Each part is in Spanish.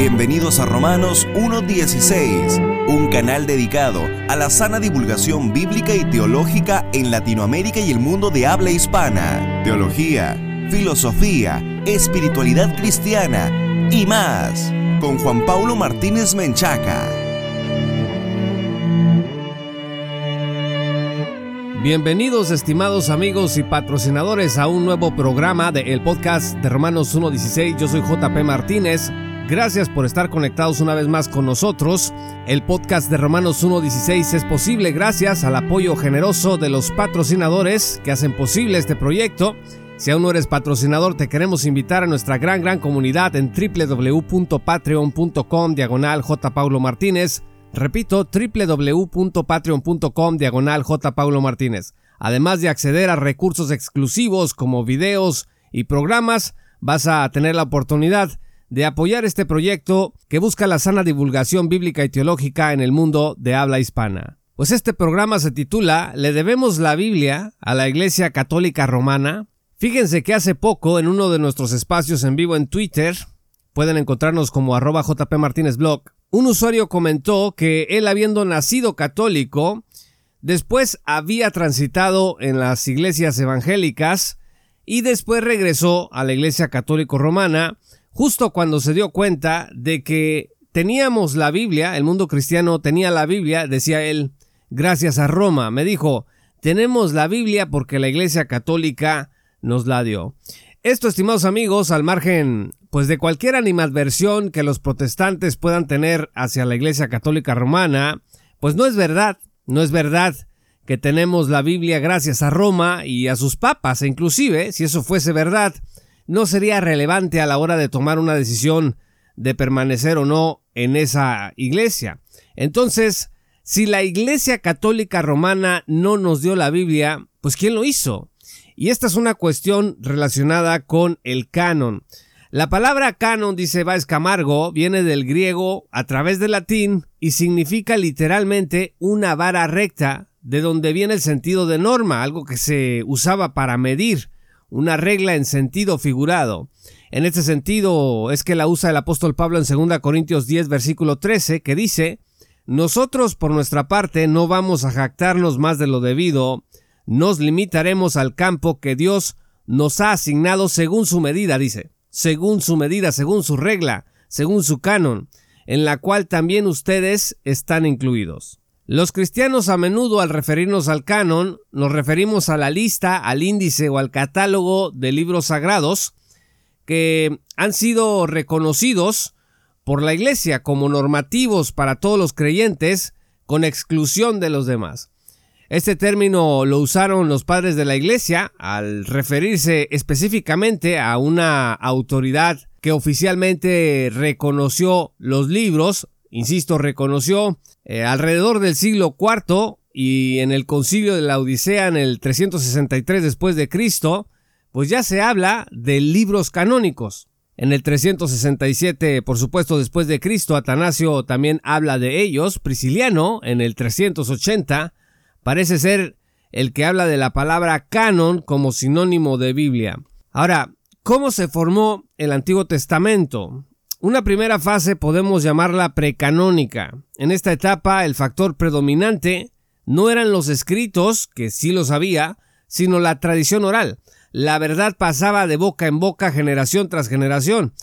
Bienvenidos a Romanos 1.16, un canal dedicado a la sana divulgación bíblica y teológica en Latinoamérica y el mundo de habla hispana. Teología, filosofía, espiritualidad cristiana y más. Con Juan Paulo Martínez Menchaca. Bienvenidos estimados amigos y patrocinadores a un nuevo programa del el podcast de Romanos 1.16. Yo soy JP Martínez Gracias por estar conectados una vez más con nosotros. El podcast de Romanos 1.16 es posible gracias al apoyo generoso de los patrocinadores que hacen posible este proyecto. Si aún no eres patrocinador, te queremos invitar a nuestra gran, gran comunidad en www.patreon.com diagonal. Paulo Martínez. Repito, www.patreon.com diagonal. Paulo Martínez. Además de acceder a recursos exclusivos como videos y programas, vas a tener la oportunidad de apoyar este proyecto que busca la sana divulgación bíblica y teológica en el mundo de habla hispana. Pues este programa se titula Le debemos la Biblia a la Iglesia Católica Romana. Fíjense que hace poco en uno de nuestros espacios en vivo en Twitter, pueden encontrarnos como arroba JP Martínez Blog, un usuario comentó que él habiendo nacido católico, después había transitado en las iglesias evangélicas y después regresó a la Iglesia Católico Romana justo cuando se dio cuenta de que teníamos la Biblia, el mundo cristiano tenía la Biblia, decía él, gracias a Roma, me dijo, tenemos la Biblia porque la Iglesia Católica nos la dio. Esto, estimados amigos, al margen pues de cualquier animadversión que los protestantes puedan tener hacia la Iglesia Católica Romana, pues no es verdad, no es verdad que tenemos la Biblia gracias a Roma y a sus papas, e inclusive, si eso fuese verdad, no sería relevante a la hora de tomar una decisión de permanecer o no en esa iglesia. Entonces, si la Iglesia Católica Romana no nos dio la Biblia, pues ¿quién lo hizo? Y esta es una cuestión relacionada con el canon. La palabra canon, dice Váez Camargo, viene del griego a través del latín y significa literalmente una vara recta, de donde viene el sentido de norma, algo que se usaba para medir una regla en sentido figurado. En este sentido es que la usa el apóstol Pablo en 2 Corintios 10 versículo 13 que dice, Nosotros por nuestra parte no vamos a jactarnos más de lo debido, nos limitaremos al campo que Dios nos ha asignado según su medida, dice, según su medida, según su regla, según su canon, en la cual también ustedes están incluidos. Los cristianos a menudo al referirnos al canon nos referimos a la lista, al índice o al catálogo de libros sagrados que han sido reconocidos por la Iglesia como normativos para todos los creyentes con exclusión de los demás. Este término lo usaron los padres de la Iglesia al referirse específicamente a una autoridad que oficialmente reconoció los libros insisto, reconoció eh, alrededor del siglo IV y en el concilio de la Odisea en el 363 después de Cristo, pues ya se habla de libros canónicos. En el 367, por supuesto, después de Cristo, Atanasio también habla de ellos. Prisciliano, en el 380, parece ser el que habla de la palabra canon como sinónimo de Biblia. Ahora, ¿cómo se formó el Antiguo Testamento? Una primera fase podemos llamarla precanónica. En esta etapa el factor predominante no eran los escritos, que sí los había, sino la tradición oral. La verdad pasaba de boca en boca generación tras generación.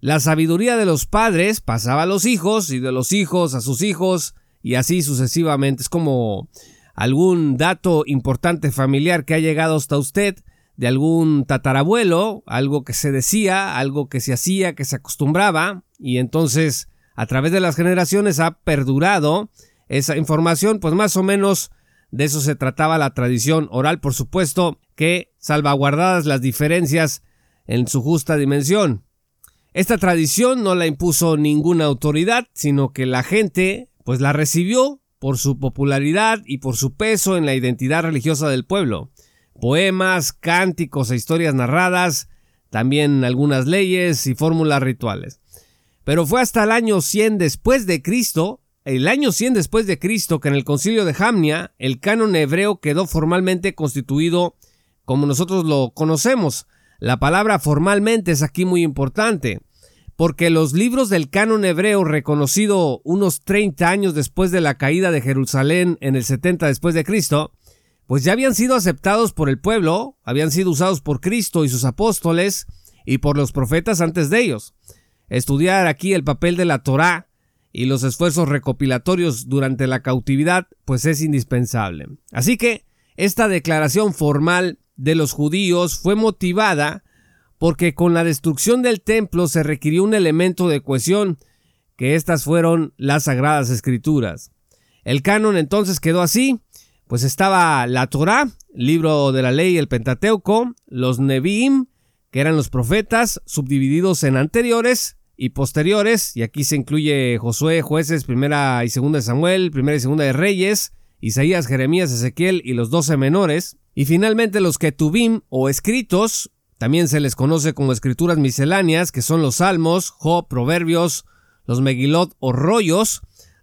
La sabiduría de los padres pasaba a los hijos y de los hijos a sus hijos y así sucesivamente. Es como algún dato importante familiar que ha llegado hasta usted de algún tatarabuelo, algo que se decía, algo que se hacía, que se acostumbraba, y entonces a través de las generaciones ha perdurado esa información, pues más o menos de eso se trataba la tradición oral, por supuesto, que salvaguardadas las diferencias en su justa dimensión. Esta tradición no la impuso ninguna autoridad, sino que la gente pues la recibió por su popularidad y por su peso en la identidad religiosa del pueblo poemas, cánticos e historias narradas, también algunas leyes y fórmulas rituales. Pero fue hasta el año 100 después de Cristo, el año 100 después de Cristo, que en el concilio de Jamnia el canon hebreo quedó formalmente constituido como nosotros lo conocemos. La palabra formalmente es aquí muy importante, porque los libros del canon hebreo reconocido unos 30 años después de la caída de Jerusalén en el 70 después de Cristo, pues ya habían sido aceptados por el pueblo, habían sido usados por Cristo y sus apóstoles y por los profetas antes de ellos. Estudiar aquí el papel de la Torá y los esfuerzos recopilatorios durante la cautividad, pues es indispensable. Así que esta declaración formal de los judíos fue motivada porque con la destrucción del templo se requirió un elemento de cohesión, que estas fueron las sagradas escrituras. El canon entonces quedó así, pues estaba la Torá, libro de la ley, el Pentateuco, los Nevi'im, que eran los profetas, subdivididos en anteriores y posteriores, y aquí se incluye Josué, jueces, primera y segunda de Samuel, primera y segunda de Reyes, Isaías, Jeremías, Ezequiel y los doce menores, y finalmente los Ketubim o escritos, también se les conoce como escrituras misceláneas, que son los Salmos, Job, Proverbios, los Megilot o rollos,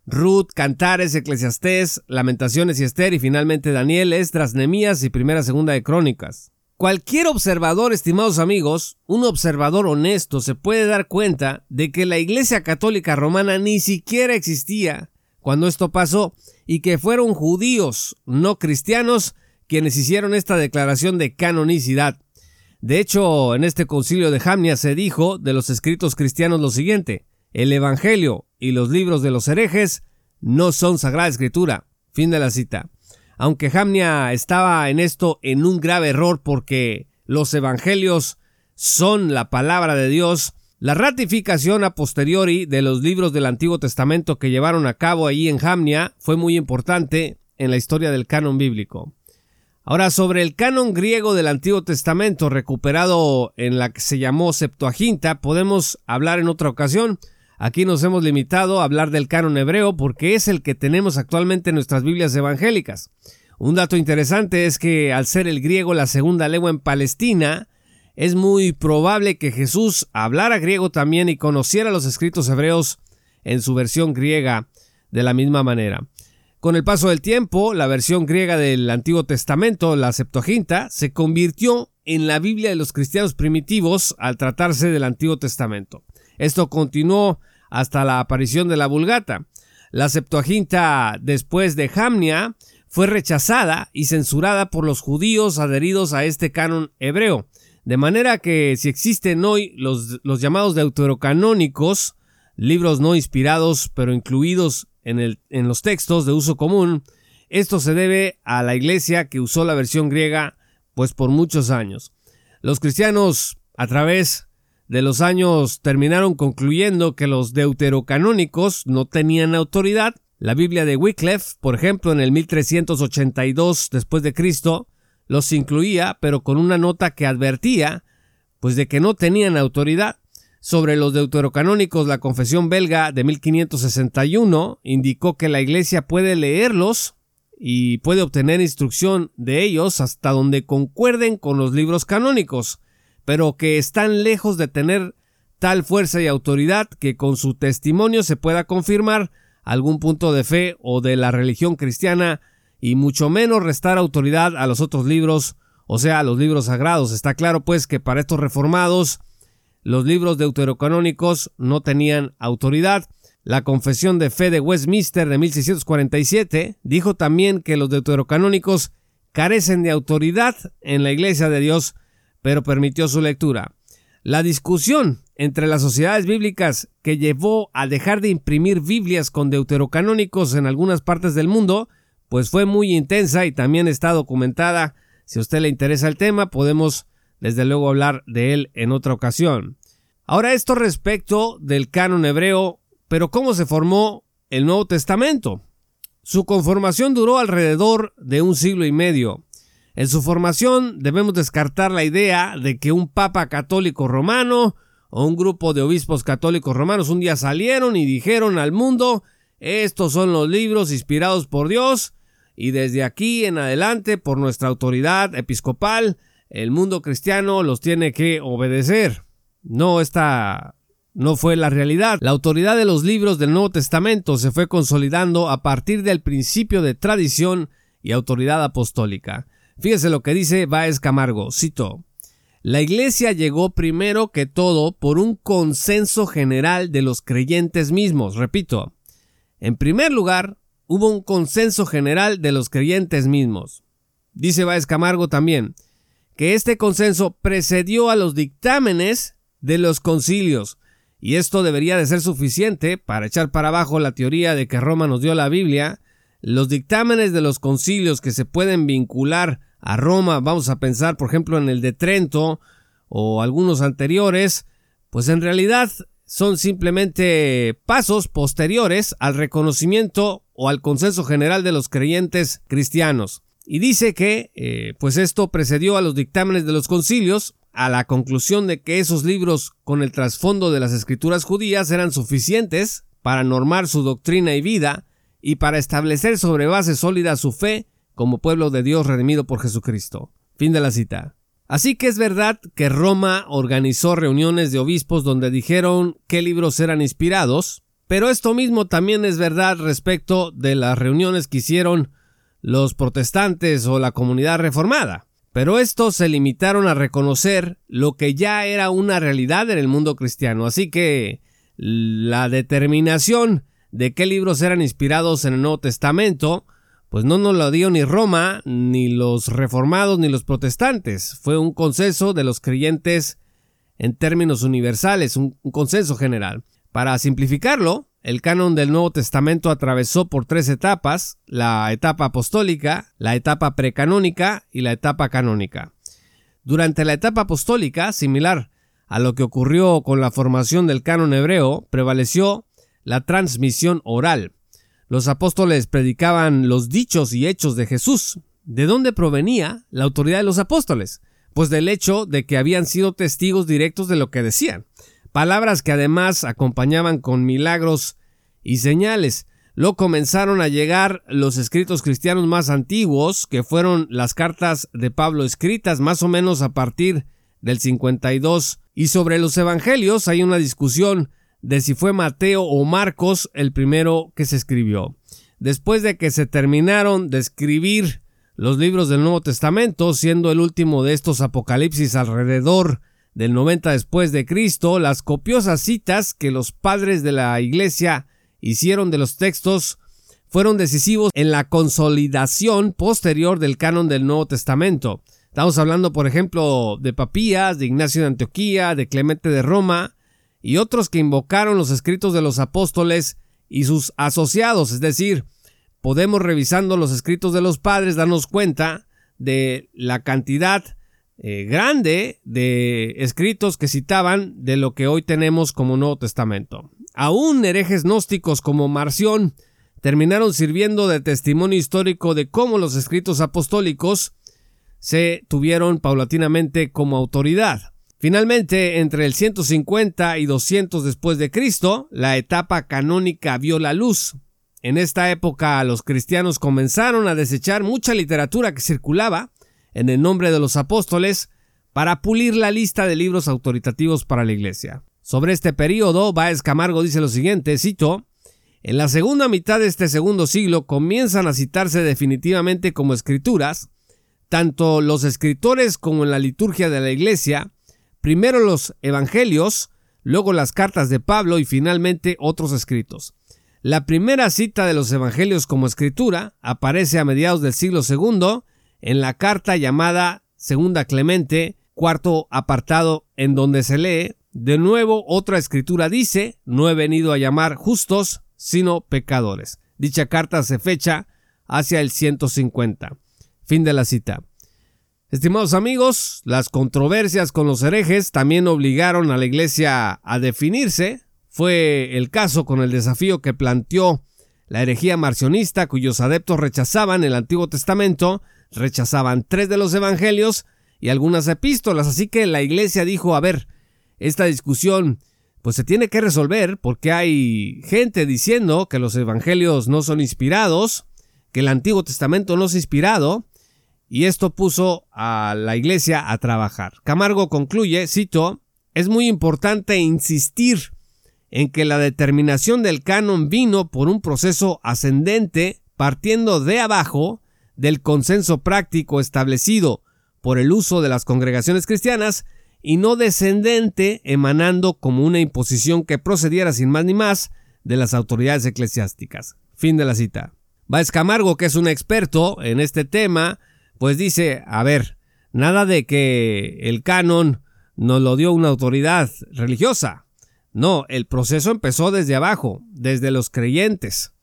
Ruth, Cantares, Eclesiastés, Lamentaciones y Esther, y finalmente Daniel, Esdras, Nemías y Primera Segunda de Crónicas. Cualquier observador, estimados amigos, un observador honesto se puede dar cuenta de que la Iglesia Católica Romana ni siquiera existía cuando esto pasó y que fueron judíos, no cristianos, quienes hicieron esta declaración de canonicidad. De hecho, en este concilio de Jamnia se dijo de los escritos cristianos lo siguiente, el Evangelio y los libros de los herejes no son sagrada escritura. Fin de la cita. Aunque Jamnia estaba en esto en un grave error porque los evangelios son la palabra de Dios, la ratificación a posteriori de los libros del Antiguo Testamento que llevaron a cabo allí en Jamnia fue muy importante en la historia del canon bíblico. Ahora, sobre el canon griego del Antiguo Testamento recuperado en la que se llamó Septuaginta, podemos hablar en otra ocasión. Aquí nos hemos limitado a hablar del canon hebreo porque es el que tenemos actualmente en nuestras Biblias evangélicas. Un dato interesante es que al ser el griego la segunda lengua en Palestina, es muy probable que Jesús hablara griego también y conociera los escritos hebreos en su versión griega de la misma manera. Con el paso del tiempo, la versión griega del Antiguo Testamento, la Septuaginta, se convirtió en la Biblia de los cristianos primitivos al tratarse del Antiguo Testamento. Esto continuó hasta la aparición de la Vulgata. La Septuaginta, después de Jamnia, fue rechazada y censurada por los judíos adheridos a este canon hebreo. De manera que si existen hoy los, los llamados deuterocanónicos, libros no inspirados pero incluidos en, los textos de uso común, esto se debe a la iglesia que usó la versión griega pues por muchos años. Los cristianos a través de los años terminaron concluyendo que los deuterocanónicos no tenían autoridad. La Biblia de Wycliffe, por ejemplo, en el 1382 después de Cristo, los incluía, pero con una nota que advertía pues de que no tenían autoridad. Sobre los deuterocanónicos, la Confesión belga de 1561 indicó que la Iglesia puede leerlos y puede obtener instrucción de ellos hasta donde concuerden con los libros canónicos, pero que están lejos de tener tal fuerza y autoridad que con su testimonio se pueda confirmar algún punto de fe o de la religión cristiana y mucho menos restar autoridad a los otros libros, o sea, a los libros sagrados. Está claro pues que para estos reformados los libros deuterocanónicos no tenían autoridad. La Confesión de Fe de Westminster de 1647 dijo también que los deuterocanónicos carecen de autoridad en la Iglesia de Dios, pero permitió su lectura. La discusión entre las sociedades bíblicas que llevó a dejar de imprimir Biblias con deuterocanónicos en algunas partes del mundo, pues fue muy intensa y también está documentada. Si a usted le interesa el tema, podemos desde luego hablar de él en otra ocasión. Ahora esto respecto del canon hebreo, pero ¿cómo se formó el Nuevo Testamento? Su conformación duró alrededor de un siglo y medio. En su formación debemos descartar la idea de que un papa católico romano o un grupo de obispos católicos romanos un día salieron y dijeron al mundo estos son los libros inspirados por Dios y desde aquí en adelante por nuestra autoridad episcopal el mundo cristiano los tiene que obedecer. No, esta no fue la realidad. La autoridad de los libros del Nuevo Testamento se fue consolidando a partir del principio de tradición y autoridad apostólica. Fíjese lo que dice Baez Camargo, cito, La iglesia llegó primero que todo por un consenso general de los creyentes mismos. Repito, en primer lugar, hubo un consenso general de los creyentes mismos. Dice Báez Camargo también que este consenso precedió a los dictámenes de los concilios, y esto debería de ser suficiente para echar para abajo la teoría de que Roma nos dio la Biblia. Los dictámenes de los concilios que se pueden vincular a Roma, vamos a pensar por ejemplo en el de Trento o algunos anteriores, pues en realidad son simplemente pasos posteriores al reconocimiento o al consenso general de los creyentes cristianos. Y dice que, eh, pues esto precedió a los dictámenes de los concilios, a la conclusión de que esos libros con el trasfondo de las escrituras judías eran suficientes para normar su doctrina y vida y para establecer sobre base sólida su fe como pueblo de Dios redimido por Jesucristo. Fin de la cita. Así que es verdad que Roma organizó reuniones de obispos donde dijeron qué libros eran inspirados, pero esto mismo también es verdad respecto de las reuniones que hicieron los protestantes o la comunidad reformada. Pero estos se limitaron a reconocer lo que ya era una realidad en el mundo cristiano, así que la determinación de qué libros eran inspirados en el Nuevo Testamento pues no nos lo dio ni Roma, ni los reformados, ni los protestantes. Fue un consenso de los creyentes en términos universales, un, consenso general. Para simplificarlo, el canon del Nuevo Testamento atravesó por tres etapas, la etapa apostólica, la etapa precanónica y la etapa canónica. Durante la etapa apostólica, similar a lo que ocurrió con la formación del canon hebreo, prevaleció la transmisión oral, los apóstoles predicaban los dichos y hechos de Jesús. ¿De dónde provenía la autoridad de los apóstoles? Pues del hecho de que habían sido testigos directos de lo que decían. Palabras que además acompañaban con milagros y señales. Luego comenzaron a llegar los escritos cristianos más antiguos, que fueron las cartas de Pablo escritas más o menos a partir del 52. Y sobre los evangelios hay una discusión de si fue Mateo o Marcos el primero que se escribió. Después de que se terminaron de escribir los libros del Nuevo Testamento, siendo el último de estos Apocalipsis alrededor del 90 después de Cristo, las copiosas citas que los padres de la Iglesia hicieron de los textos fueron decisivos en la consolidación posterior del canon del Nuevo Testamento. Estamos hablando, por ejemplo, de Papías, de Ignacio de Antioquía, de Clemente de Roma, y otros que invocaron los escritos de los apóstoles y sus asociados, es decir, podemos revisando los escritos de los padres darnos cuenta de la cantidad eh, grande de escritos que citaban de lo que hoy tenemos como Nuevo Testamento. Aún herejes gnósticos como Marción terminaron sirviendo de testimonio histórico de cómo los escritos apostólicos se tuvieron paulatinamente como autoridad. Finalmente, entre el 150 y 200 después de Cristo, la etapa canónica vio la luz. En esta época los cristianos comenzaron a desechar mucha literatura que circulaba en el nombre de los apóstoles para pulir la lista de libros autoritativos para la Iglesia. Sobre este periodo, Baez Camargo dice lo siguiente, cito, en la segunda mitad de este segundo siglo comienzan a citarse definitivamente como escrituras, tanto los escritores como en la liturgia de la Iglesia, primero los Evangelios, luego las cartas de Pablo y finalmente otros escritos. La primera cita de los Evangelios como escritura aparece a mediados del siglo II en la carta llamada Segunda Clemente, cuarto apartado, en donde se lee, de nuevo otra escritura dice, no he venido a llamar justos, sino pecadores. Dicha carta se fecha hacia el 150. Fin de la cita. Estimados amigos, las controversias con los herejes también obligaron a la Iglesia a definirse. Fue el caso con el desafío que planteó la herejía marcionista, cuyos adeptos rechazaban el Antiguo Testamento, rechazaban tres de los Evangelios y algunas epístolas. Así que la Iglesia dijo, a ver, esta discusión pues se tiene que resolver porque hay gente diciendo que los Evangelios no son inspirados, que el Antiguo Testamento no es inspirado, y esto puso a la iglesia a trabajar. Camargo concluye, cito, es muy importante insistir en que la determinación del canon vino por un proceso ascendente partiendo de abajo del consenso práctico establecido por el uso de las congregaciones cristianas y no descendente emanando como una imposición que procediera sin más ni más de las autoridades eclesiásticas. Fin de la cita. Baez Camargo, que es un experto en este tema, pues dice, a ver, nada de que el canon nos lo dio una autoridad religiosa. No, el proceso empezó desde abajo, desde los creyentes.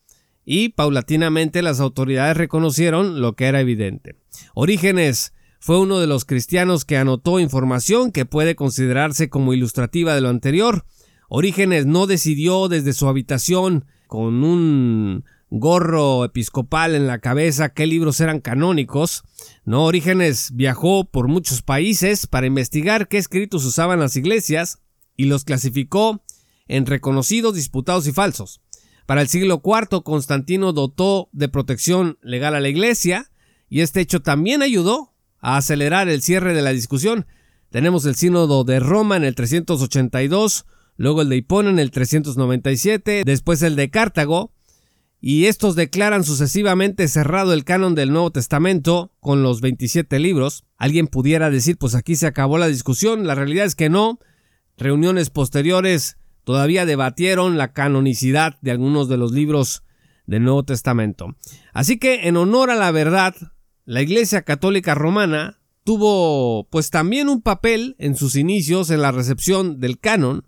Y paulatinamente las autoridades reconocieron lo que era evidente. Orígenes fue uno de los cristianos que anotó información que puede considerarse como ilustrativa de lo anterior. Orígenes no decidió desde su habitación con un gorro episcopal en la cabeza qué libros eran canónicos. No, Orígenes viajó por muchos países para investigar qué escritos usaban las iglesias y los clasificó en reconocidos, disputados y falsos. Para el siglo IV, Constantino dotó de protección legal a la iglesia y este hecho también ayudó a acelerar el cierre de la discusión. Tenemos el sínodo de Roma en el 382, luego el de Hipona en el 397, después el de Cartago, y estos declaran sucesivamente cerrado el canon del Nuevo Testamento con los 27 libros. Alguien pudiera decir, pues aquí se acabó la discusión, la realidad es que no. Reuniones posteriores todavía debatieron la canonicidad de algunos de los libros del Nuevo Testamento. Así que, en honor a la verdad, la Iglesia Católica Romana tuvo pues también un papel en sus inicios en la recepción del canon,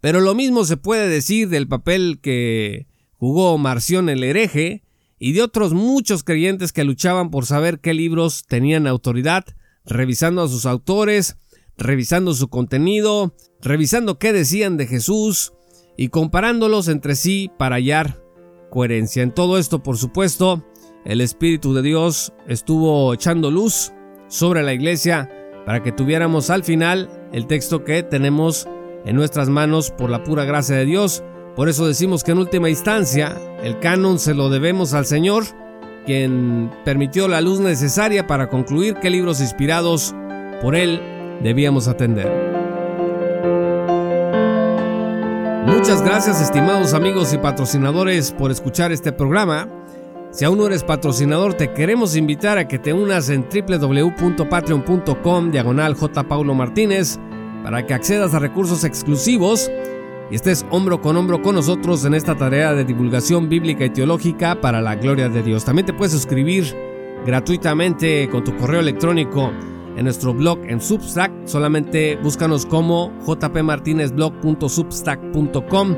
pero lo mismo se puede decir del papel que jugó Marción el hereje y de otros muchos creyentes que luchaban por saber qué libros tenían autoridad, revisando a sus autores, revisando su contenido, revisando qué decían de Jesús y comparándolos entre sí para hallar coherencia. En todo esto, por supuesto, el Espíritu de Dios estuvo echando luz sobre la iglesia para que tuviéramos al final el texto que tenemos en nuestras manos por la pura gracia de Dios. Por eso decimos que en última instancia el canon se lo debemos al Señor, quien permitió la luz necesaria para concluir qué libros inspirados por Él debíamos atender. Muchas gracias estimados amigos y patrocinadores por escuchar este programa. Si aún no eres patrocinador, te queremos invitar a que te unas en www.patreon.com diagonal J. Paulo Martínez para que accedas a recursos exclusivos y estés hombro con hombro con nosotros en esta tarea de divulgación bíblica y teológica para la gloria de Dios. También te puedes suscribir gratuitamente con tu correo electrónico en nuestro blog en Substack. Solamente búscanos como jpmartinezblog.substack.com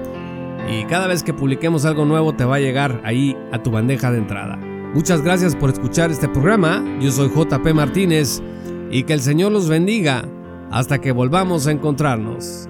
y cada vez que publiquemos algo nuevo te va a llegar ahí a tu bandeja de entrada. Muchas gracias por escuchar este programa. Yo soy JP Martínez y que el Señor los bendiga hasta que volvamos a encontrarnos.